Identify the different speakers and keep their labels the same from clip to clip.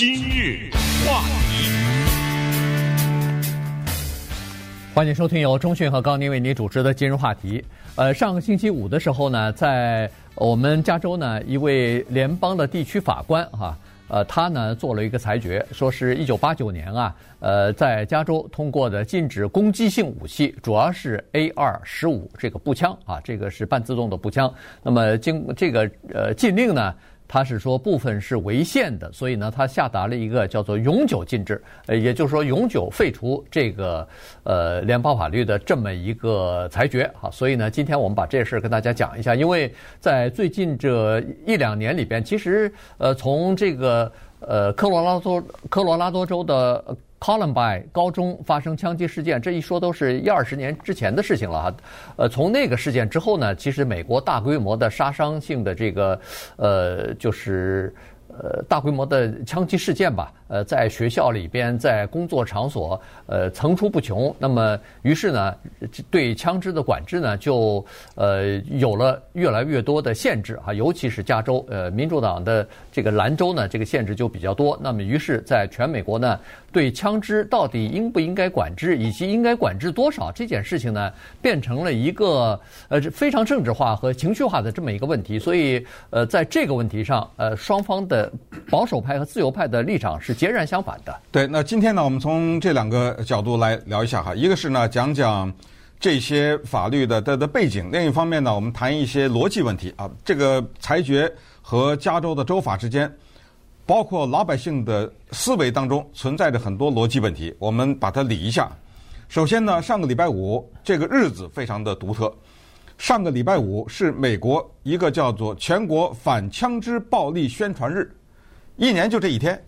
Speaker 1: 今日话题，
Speaker 2: 欢迎收听由中讯和高宁为您主持的今日话题。呃，上个星期五的时候呢，在我们加州呢，一位联邦的地区法官哈，呃，他呢做了一个裁决，说是一九八九年啊，呃，在加州通过的禁止攻击性武器，主要是 A 二十五这个步枪啊，这个是半自动的步枪。那么经这个呃禁令呢。他是说部分是违宪的，所以呢，他下达了一个叫做永久禁止，呃，也就是说永久废除这个呃联邦法律的这么一个裁决好。所以呢，今天我们把这事儿跟大家讲一下，因为在最近这一两年里边，其实呃从这个呃科罗拉多科罗拉多州的。Columbine 高中发生枪击事件，这一说都是一二十年之前的事情了哈。呃，从那个事件之后呢，其实美国大规模的杀伤性的这个，呃，就是。呃，大规模的枪击事件吧，呃，在学校里边，在工作场所，呃，层出不穷。那么，于是呢，对枪支的管制呢，就呃有了越来越多的限制啊，尤其是加州，呃，民主党的这个兰州呢，这个限制就比较多。那么，于是，在全美国呢，对枪支到底应不应该管制，以及应该管制多少这件事情呢，变成了一个呃非常政治化和情绪化的这么一个问题。所以，呃，在这个问题上，呃，双方的。保守派和自由派的立场是截然相反的。
Speaker 3: 对，那今天呢，我们从这两个角度来聊一下哈。一个是呢，讲讲这些法律的的的背景；另一方面呢，我们谈一些逻辑问题啊。这个裁决和加州的州法之间，包括老百姓的思维当中存在着很多逻辑问题，我们把它理一下。首先呢，上个礼拜五这个日子非常的独特。上个礼拜五是美国一个叫做全国反枪支暴力宣传日。一年就这一天，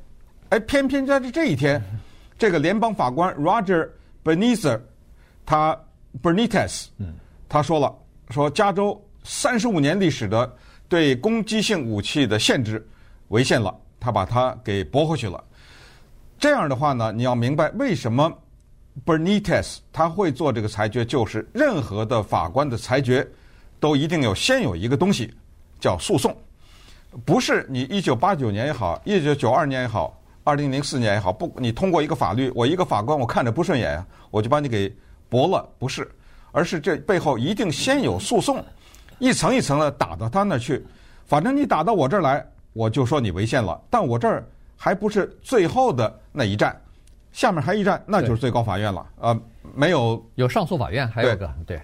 Speaker 3: 哎，偏偏在这这一天，这个联邦法官 Roger Benitez，他 Benitez，他说了，说加州三十五年历史的对攻击性武器的限制违宪了，他把它给驳回去了。这样的话呢，你要明白为什么 Benitez 他会做这个裁决，就是任何的法官的裁决都一定有先有一个东西叫诉讼。不是你一九八九年也好，一九九二年也好，二零零四年也好，不，你通过一个法律，我一个法官我看着不顺眼，我就把你给驳了，不是，而是这背后一定先有诉讼，一层一层的打到他那儿去，反正你打到我这儿来，我就说你违宪了，但我这儿还不是最后的那一站，下面还一站，那就是最高法院了，啊、呃，没有
Speaker 2: 有上诉法院，还有个对，
Speaker 3: 对。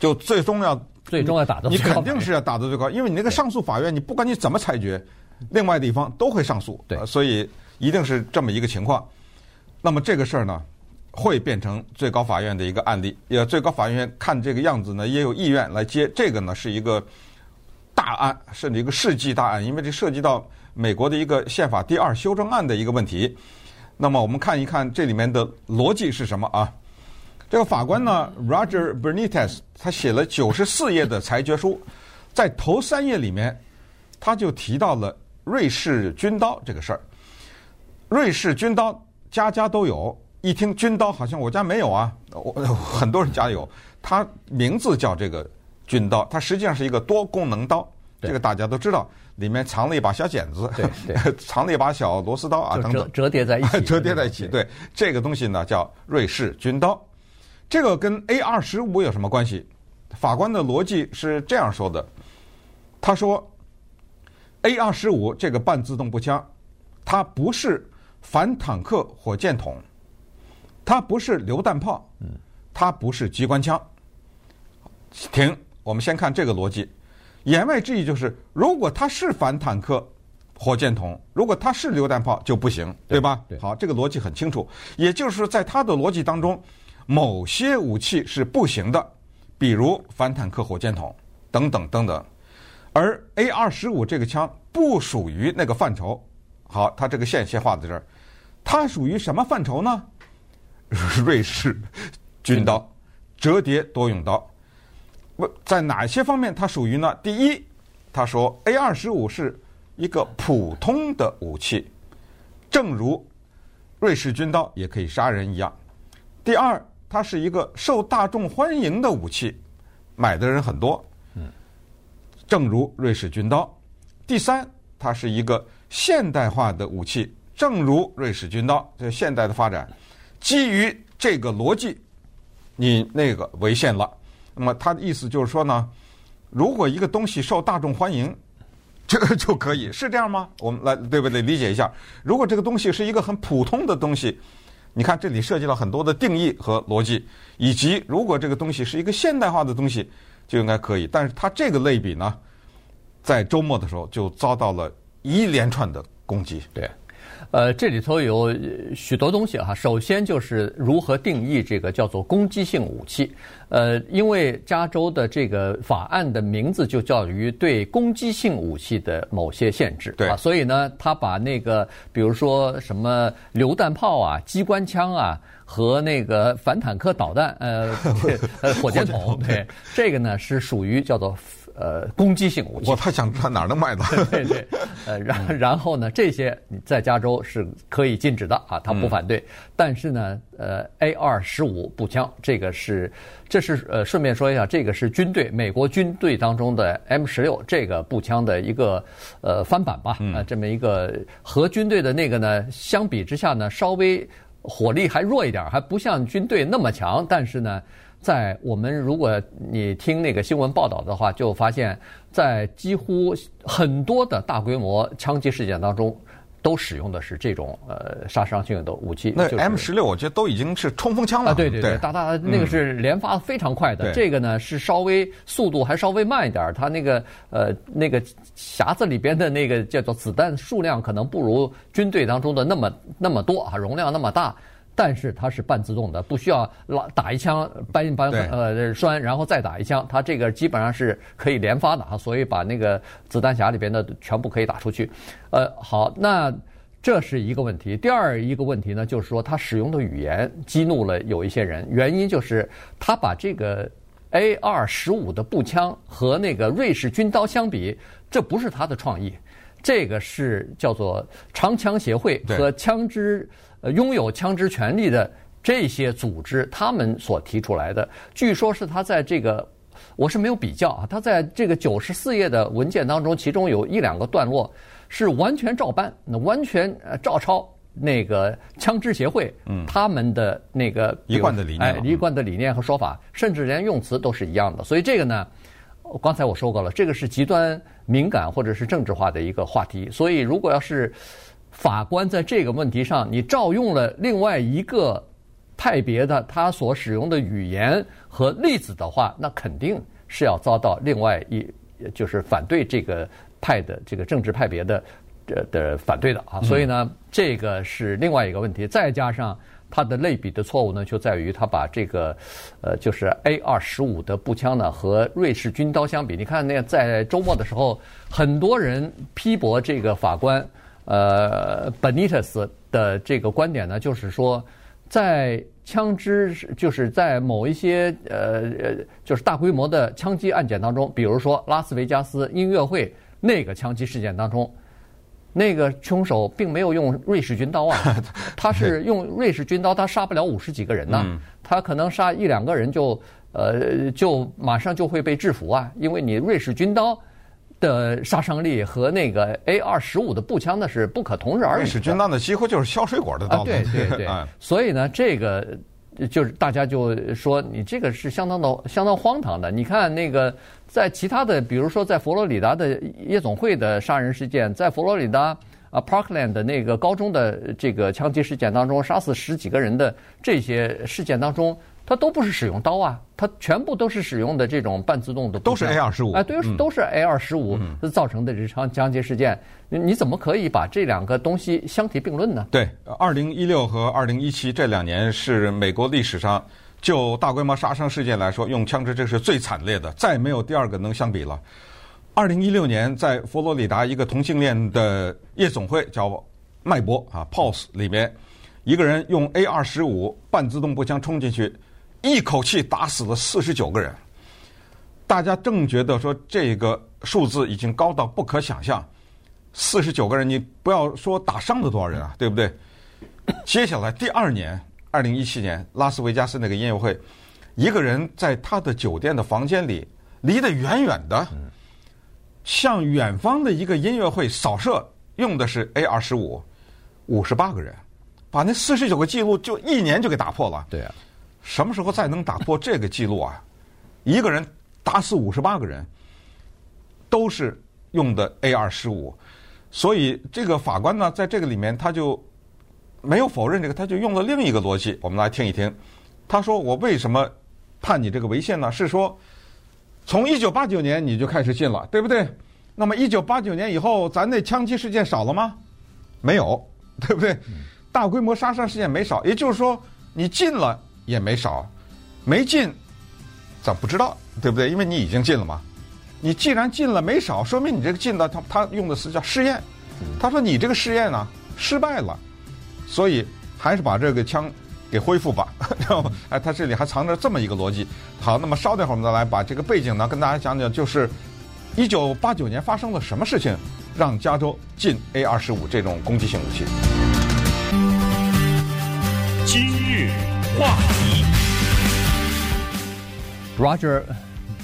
Speaker 3: 就最终要。
Speaker 2: 最终要打到，
Speaker 3: 你肯定是要打到最高，因为你那个上诉法院，你不管你怎么裁决，另外的一方都会上诉，
Speaker 2: 对，
Speaker 3: 所以一定是这么一个情况。那么这个事儿呢，会变成最高法院的一个案例。也最高法院看这个样子呢，也有意愿来接这个呢，是一个大案，甚至一个世纪大案，因为这涉及到美国的一个宪法第二修正案的一个问题。那么我们看一看这里面的逻辑是什么啊？这个法官呢，Roger Bernitez 他写了九十四页的裁决书，在头三页里面，他就提到了瑞士军刀这个事儿。瑞士军刀家家都有，一听军刀好像我家没有啊，我 很多人家有。它名字叫这个军刀，它实际上是一个多功能刀，这个大家都知道，里面藏了一把小剪子，
Speaker 2: 对对，
Speaker 3: 藏了一把小螺丝刀啊等等，
Speaker 2: 折叠在一起，
Speaker 3: 折叠在一起。对，这个东西呢叫瑞士军刀。这个跟 AR 十五有什么关系？法官的逻辑是这样说的：他说，AR 十五这个半自动步枪，它不是反坦克火箭筒，它不是榴弹炮，它不是机关枪。停，我们先看这个逻辑。言外之意就是，如果它是反坦克火箭筒，如果它是榴弹炮就不行，对吧？
Speaker 2: 对，
Speaker 3: 好，这个逻辑很清楚。也就是，在它的逻辑当中。某些武器是不行的，比如反坦克火箭筒等等等等，而 AR 十五这个枪不属于那个范畴。好，它这个线先画在这儿，它属于什么范畴呢？瑞士军刀，折叠多用刀。不，在哪些方面它属于呢？第一，他说 A 二十五是一个普通的武器，正如瑞士军刀也可以杀人一样。第二。它是一个受大众欢迎的武器，买的人很多。嗯，正如瑞士军刀。第三，它是一个现代化的武器，正如瑞士军刀，这现代的发展，基于这个逻辑，你那个违宪了。那么他的意思就是说呢，如果一个东西受大众欢迎，这个就可以，是这样吗？我们来对不对？理解一下，如果这个东西是一个很普通的东西，你看这里涉及了很多的定义和逻辑，以及如果这个东西是一个现代化的东西，就应该可以。但是他这个类比呢，在周末的时候就遭到了一连串的攻击。
Speaker 2: 对。呃，这里头有许多东西哈。首先就是如何定义这个叫做攻击性武器。呃，因为加州的这个法案的名字就叫于对攻击性武器的某些限制。
Speaker 3: 对。
Speaker 2: 啊，所以呢，他把那个比如说什么榴弹炮啊、机关枪啊和那个反坦克导弹，呃，呃，火箭筒，对，这个呢是属于叫做。呃，攻击性武器，
Speaker 3: 我他想知道哪能卖到。
Speaker 2: 对对，呃，然然后呢，这些你在加州是可以禁止的啊，他不反对。嗯、但是呢，呃，A 二十五步枪这个是，这是呃，顺便说一下，这个是军队美国军队当中的 M 十六这个步枪的一个呃翻版吧，啊、呃，这么一个和军队的那个呢相比之下呢，稍微火力还弱一点，还不像军队那么强，但是呢。在我们如果你听那个新闻报道的话，就发现，在几乎很多的大规模枪击事件当中，都使用的是这种呃杀伤性的武器。
Speaker 3: 那 M 十六我觉得都已经是冲锋枪了。
Speaker 2: 啊，对对对，大大那个是连发非常快的。这个呢是稍微速度还稍微慢一点，它那个呃那个匣子里边的那个叫做子弹数量可能不如军队当中的那么那么多啊，容量那么大。但是它是半自动的，不需要拉打一枪，扳扳呃栓，然后再打一枪。它这个基本上是可以连发的啊，所以把那个子弹匣里边的全部可以打出去。呃，好，那这是一个问题。第二一个问题呢，就是说它使用的语言激怒了有一些人，原因就是他把这个 A 二十五的步枪和那个瑞士军刀相比，这不是他的创意，这个是叫做长枪协会和枪支。呃，拥有枪支权利的这些组织，他们所提出来的，据说是他在这个，我是没有比较啊，他在这个九十四页的文件当中，其中有一两个段落是完全照搬，那完全呃照抄那个枪支协会，嗯，他们的那个
Speaker 3: 一贯的理念，
Speaker 2: 哎，一贯的理念和说法，甚至连用词都是一样的。所以这个呢，刚才我说过了，这个是极端敏感或者是政治化的一个话题。所以如果要是。法官在这个问题上，你照用了另外一个派别的他所使用的语言和例子的话，那肯定是要遭到另外一就是反对这个派的这个政治派别的的的反对的啊。所以呢，这个是另外一个问题。再加上他的类比的错误呢，就在于他把这个呃就是 A 二十五的步枪呢和瑞士军刀相比。你看那个在周末的时候，很多人批驳这个法官。呃，Benitez 的这个观点呢，就是说，在枪支，就是在某一些呃呃，就是大规模的枪击案件当中，比如说拉斯维加斯音乐会那个枪击事件当中，那个凶手并没有用瑞士军刀啊，他是用瑞士军刀，他杀不了五十几个人呢，他可能杀一两个人就呃就马上就会被制服啊，因为你瑞士军刀。的杀伤力和那个 A 二十五的步枪那是不可同日而语的。瑞
Speaker 3: 士军刀呢，几乎就是削水果的刀。
Speaker 2: 啊、对对对。所以呢，这个就是大家就说你这个是相当的、相当荒唐的。你看那个在其他的，比如说在佛罗里达的夜总会的杀人事件，在佛罗里达啊 Parkland 的那个高中的这个枪击事件当中，杀死十几个人的这些事件当中。它都不是使用刀啊，它全部都是使用的这种半自动的，
Speaker 3: 都是 A 二十五，
Speaker 2: 哎，对，都是 A 二十五造成的这场枪击事件，你怎么可以把这两个东西相提并论呢？
Speaker 3: 对，二零一六和二零一七这两年是美国历史上就大规模杀伤事件来说，用枪支这是最惨烈的，再没有第二个能相比了。二零一六年在佛罗里达一个同性恋的夜总会叫麦波啊 Pulse 里面，一个人用 A 二十五半自动步枪冲进去。一口气打死了四十九个人，大家正觉得说这个数字已经高到不可想象，四十九个人，你不要说打伤了多少人啊，对不对？接下来第二年，二零一七年，拉斯维加斯那个音乐会，一个人在他的酒店的房间里，离得远远的，向远方的一个音乐会扫射，用的是 A 二十五，五十八个人，把那四十九个记录就一年就给打破了。
Speaker 2: 对啊，
Speaker 3: 什么时候再能打破这个记录啊？一个人打死五十八个人，都是用的 AR 十五，所以这个法官呢，在这个里面他就没有否认这个，他就用了另一个逻辑，我们来听一听。他说：“我为什么判你这个违宪呢？是说从一九八九年你就开始禁了，对不对？那么一九八九年以后，咱那枪击事件少了吗？没有，对不对？大规模杀伤事件没少，也就是说你禁了也没少，没进。”咱不知道，对不对？因为你已经进了嘛。你既然进了没少，说明你这个进的他他用的词叫试验。他说你这个试验呢失败了，所以还是把这个枪给恢复吧。然后哎，他这里还藏着这么一个逻辑。好，那么稍等会儿我们再来把这个背景呢跟大家讲讲，就是一九八九年发生了什么事情，让加州禁 A 二十五这种攻击性武器。
Speaker 1: 话题。
Speaker 2: Roger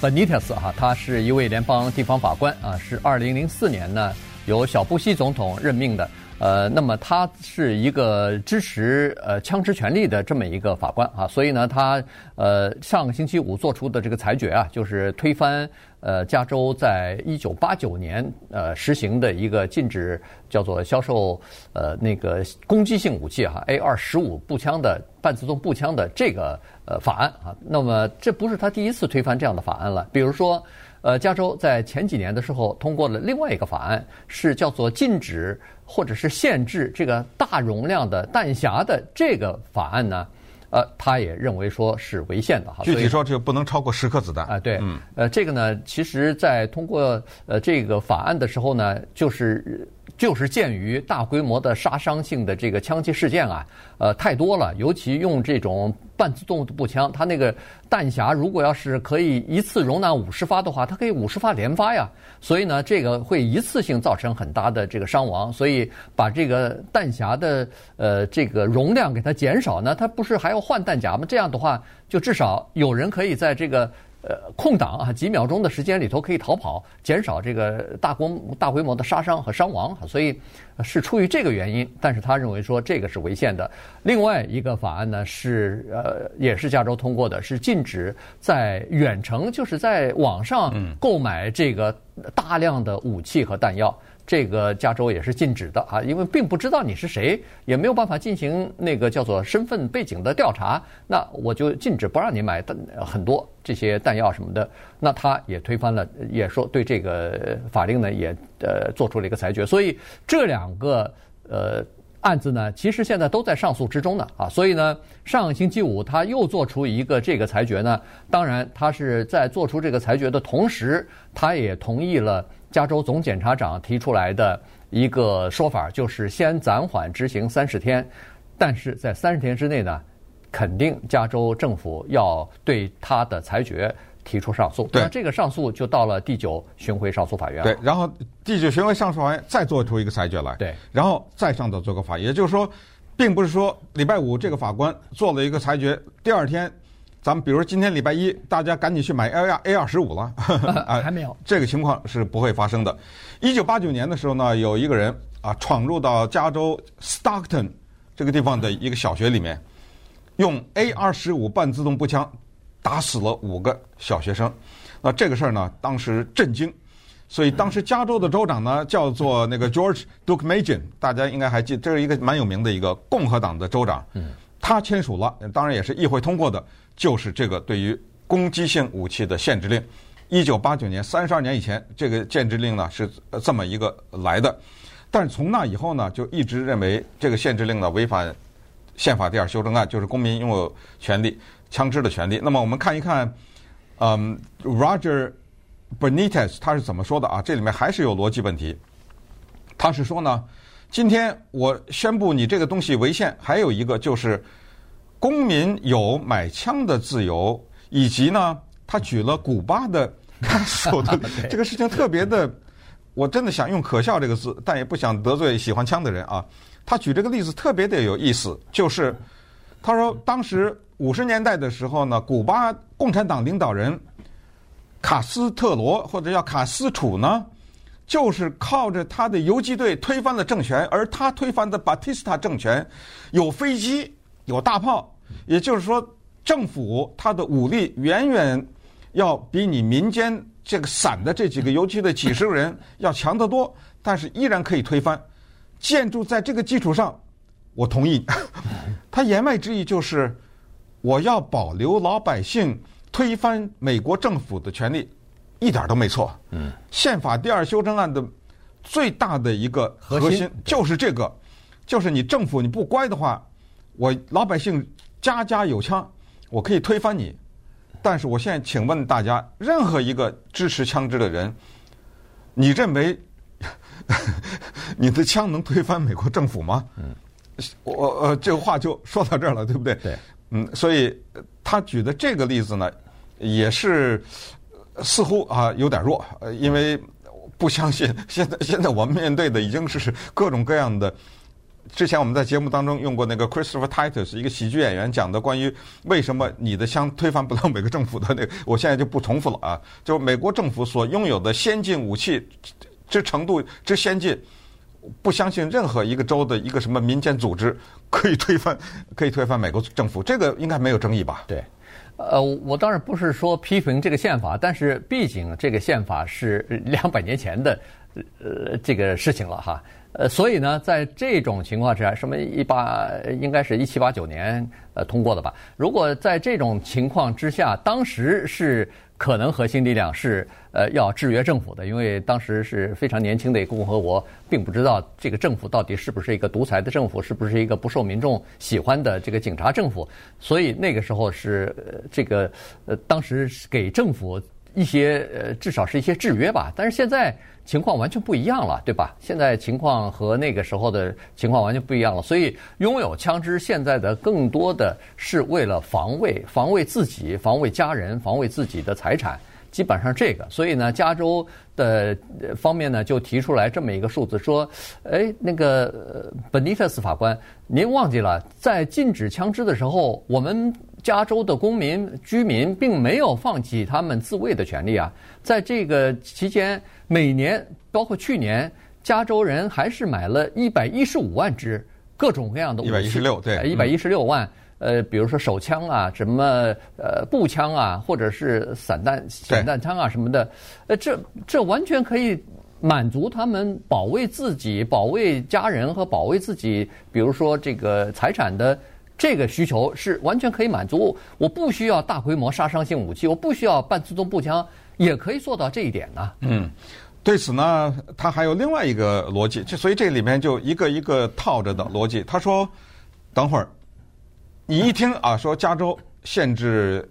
Speaker 2: Benitez 哈，他是一位联邦地方法官啊，是二零零四年呢由小布希总统任命的。呃，那么他是一个支持呃枪支权利的这么一个法官啊，所以呢，他呃上个星期五做出的这个裁决啊，就是推翻呃加州在一九八九年呃实行的一个禁止叫做销售呃那个攻击性武器哈 A 二十五步枪的半自动步枪的这个呃法案啊。那么这不是他第一次推翻这样的法案了，比如说。呃，加州在前几年的时候通过了另外一个法案，是叫做禁止或者是限制这个大容量的弹匣的这个法案呢，呃，他也认为说是违宪的哈。
Speaker 3: 具体说，就不能超过十颗子弹
Speaker 2: 啊。对，嗯，呃，这个呢，其实在通过呃这个法案的时候呢，就是。就是鉴于大规模的杀伤性的这个枪击事件啊，呃，太多了，尤其用这种半自动步枪，它那个弹匣如果要是可以一次容纳五十发的话，它可以五十发连发呀。所以呢，这个会一次性造成很大的这个伤亡。所以把这个弹匣的呃这个容量给它减少呢，它不是还要换弹夹吗？这样的话，就至少有人可以在这个。呃，空档啊，几秒钟的时间里头可以逃跑，减少这个大规大规模的杀伤和伤亡，所以是出于这个原因。但是他认为说这个是违宪的。另外一个法案呢是呃，也是加州通过的，是禁止在远程，就是在网上购买这个大量的武器和弹药。这个加州也是禁止的啊，因为并不知道你是谁，也没有办法进行那个叫做身份背景的调查，那我就禁止不让你买很多这些弹药什么的。那他也推翻了，也说对这个法令呢也呃做出了一个裁决。所以这两个呃案子呢，其实现在都在上诉之中呢啊。所以呢，上个星期五他又做出一个这个裁决呢，当然他是在做出这个裁决的同时，他也同意了。加州总检察长提出来的一个说法，就是先暂缓执行三十天，但是在三十天之内呢，肯定加州政府要对他的裁决提出上诉。
Speaker 3: 对，
Speaker 2: 那这个上诉就到了第九巡回上诉法院。
Speaker 3: 对，然后第九巡回上诉法院再做出一个裁决来。
Speaker 2: 对，
Speaker 3: 然后再上到最高法院，也就是说，并不是说礼拜五这个法官做了一个裁决，第二天。咱们比如今天礼拜一，大家赶紧去买 A 二 A 二十五了，
Speaker 2: 啊，还没有，
Speaker 3: 这个情况是不会发生的。一九八九年的时候呢，有一个人啊闯入到加州 Stockton 这个地方的一个小学里面，用 A 二十五半自动步枪打死了五个小学生。那这个事儿呢，当时震惊，所以当时加州的州长呢叫做那个 George Deukmejian，大家应该还记得，这是一个蛮有名的一个共和党的州长。嗯。他签署了，当然也是议会通过的，就是这个对于攻击性武器的限制令。一九八九年，三十二年以前，这个限制令呢是这么一个来的。但是从那以后呢，就一直认为这个限制令呢违反宪法第二修正案，就是公民拥有权利、枪支的权利。那么我们看一看，嗯，Roger Benitez 他是怎么说的啊？这里面还是有逻辑问题。他是说呢。今天我宣布你这个东西违宪，还有一个就是公民有买枪的自由，以及呢，他举了古巴的看守的 这个事情特别的，我真的想用可笑这个字，但也不想得罪喜欢枪的人啊。他举这个例子特别的有意思，就是他说当时五十年代的时候呢，古巴共产党领导人卡斯特罗或者叫卡斯楚呢。就是靠着他的游击队推翻了政权，而他推翻的巴蒂斯塔政权有飞机、有大炮，也就是说，政府他的武力远远要比你民间这个散的这几个游击队几十个人要强得多，但是依然可以推翻。建筑在这个基础上，我同意。他言外之意就是，我要保留老百姓推翻美国政府的权利。一点都没错。嗯，宪法第二修正案的最大的一个核心就是这个，就是你政府你不乖的话，我老百姓家家有枪，我可以推翻你。但是我现在请问大家，任何一个支持枪支的人，你认为 你的枪能推翻美国政府吗？嗯，我呃这个话就说到这儿了，对不对？
Speaker 2: 对。
Speaker 3: 嗯，所以他举的这个例子呢，也是。似乎啊有点弱，呃，因为不相信现在现在我们面对的已经是各种各样的。之前我们在节目当中用过那个 Christopher Titus 一个喜剧演员讲的关于为什么你的枪推翻不了美国政府的那个，我现在就不重复了啊。就美国政府所拥有的先进武器之程度之先进，不相信任何一个州的一个什么民间组织可以推翻可以推翻美国政府，这个应该没有争议吧？
Speaker 2: 对。呃，我当然不是说批评这个宪法，但是毕竟这个宪法是两百年前的，呃，这个事情了哈。呃，所以呢，在这种情况之下，什么一八应该是一七八九年呃通过的吧？如果在这种情况之下，当时是。可能核心力量是呃要制约政府的，因为当时是非常年轻的一个共和国，并不知道这个政府到底是不是一个独裁的政府，是不是一个不受民众喜欢的这个警察政府，所以那个时候是呃这个呃当时给政府一些呃至少是一些制约吧，但是现在。情况完全不一样了，对吧？现在情况和那个时候的情况完全不一样了，所以拥有枪支现在的更多的是为了防卫，防卫自己，防卫家人，防卫自己的财产，基本上这个。所以呢，加州的方面呢就提出来这么一个数字，说，哎，那个本尼特斯法官，您忘记了，在禁止枪支的时候，我们。加州的公民居民并没有放弃他们自卫的权利啊，在这个期间，每年包括去年，加州人还是买了一百一十五万支各种各样的武器，一百一十六对，一百一十六万，呃，比如说手枪啊，什么呃步枪啊，或者是散弹散弹枪啊什么的，呃，这这完全可以满足他们保卫自己、保卫家人和保卫自己，比如说这个财产的。这个需求是完全可以满足，我不需要大规模杀伤性武器，我不需要半自动步枪，也可以做到这一点呢。
Speaker 3: 嗯，对此呢，他还有另外一个逻辑，就所以这里面就一个一个套着的逻辑。他说，等会儿你一听啊，说加州限制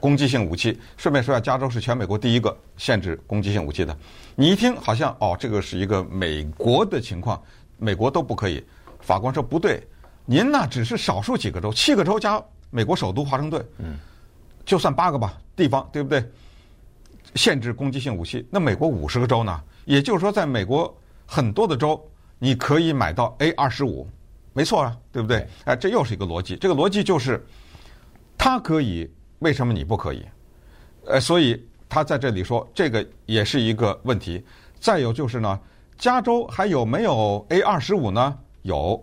Speaker 3: 攻击性武器，顺便说下，加州是全美国第一个限制攻击性武器的。你一听好像哦，这个是一个美国的情况，美国都不可以。法官说不对。您那只是少数几个州，七个州加美国首都华盛顿，嗯，就算八个吧，地方对不对？限制攻击性武器，那美国五十个州呢？也就是说，在美国很多的州，你可以买到 A 二十五，没错啊，对不对？哎，这又是一个逻辑。这个逻辑就是，他可以，为什么你不可以？呃，所以他在这里说，这个也是一个问题。再有就是呢，加州还有没有 A 二十五呢？有。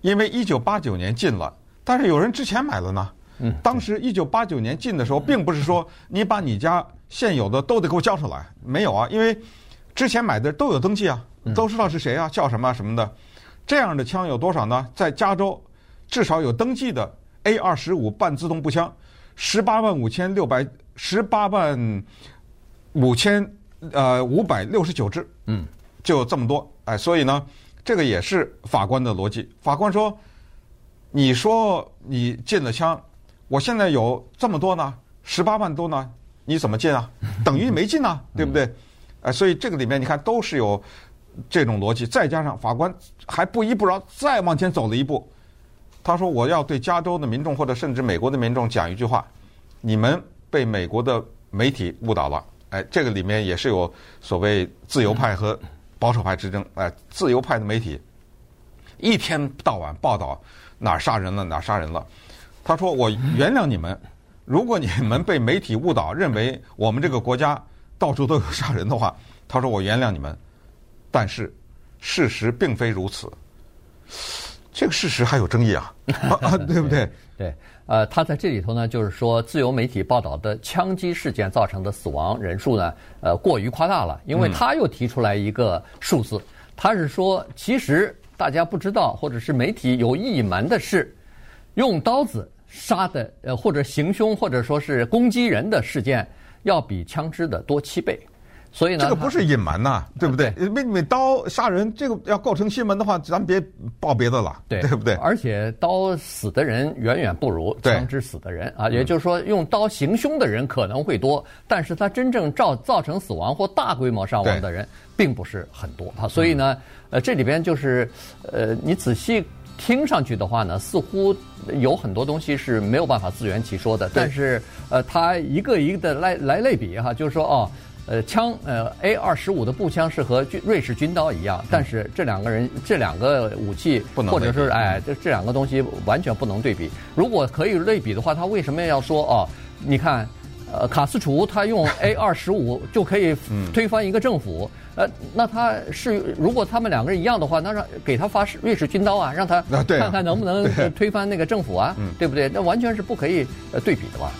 Speaker 3: 因为一九八九年禁了，但是有人之前买了呢。嗯，当时一九八九年禁的时候，并不是说你把你家现有的都得给我交出来，没有啊，因为之前买的都有登记啊，都知道是谁啊，叫什么啊什么的。这样的枪有多少呢？在加州，至少有登记的 A 二十五半自动步枪，十八万五千六百十八万五千呃五百六十九支，嗯，就这么多。哎，所以呢。这个也是法官的逻辑。法官说：“你说你进了枪，我现在有这么多呢，十八万多呢，你怎么进啊？等于没进呢，对不对？哎，所以这个里面你看都是有这种逻辑。再加上法官还不依不饶，再往前走了一步。他说：我要对加州的民众或者甚至美国的民众讲一句话：你们被美国的媒体误导了。哎，这个里面也是有所谓自由派和。”保守派之争，哎，自由派的媒体一天到晚报道哪杀人了，哪杀人了。他说：“我原谅你们，如果你们被媒体误导，认为我们这个国家到处都有杀人的话，他说我原谅你们。但是事实并非如此。这个事实还有争议啊，啊对不对？
Speaker 2: 对，呃，他在这里头呢，就是说自由媒体报道的枪击事件造成的死亡人数呢，呃，过于夸大了，因为他又提出来一个数字，他是说，其实大家不知道，或者是媒体有隐瞒的是，用刀子杀的，呃，或者行凶，或者说是攻击人的事件，要比枪支的多七倍。所以呢，
Speaker 3: 这个不是隐瞒呐，对不对？因为你刀杀人，这个要构成新闻的话，咱别报别的了，对，对不对？
Speaker 2: 而且刀死的人远远不如枪支死的人啊，也就是说，用刀行凶的人可能会多，但是他真正造造成死亡或大规模伤亡的人并不是很多啊。所以呢，呃，这里边就是，呃，你仔细听上去的话呢，似乎有很多东西是没有办法自圆其说的。但是，呃，他一个一个的来来类比哈，就是说哦。呃，枪呃，A 二十五的步枪是和军瑞士军刀一样，但是这两个人这两个武器，或者是哎，这这两个东西完全不能对比。如果可以类比的话，他为什么要说哦？你看，呃，卡斯楚他用 A 二十五就可以推翻一个政府，呃，那他是如果他们两个人一样的话，那让给他发瑞士军刀啊，让他看看能不能 推翻那个政府啊，对不对？那完全是不可以呃对比的吧。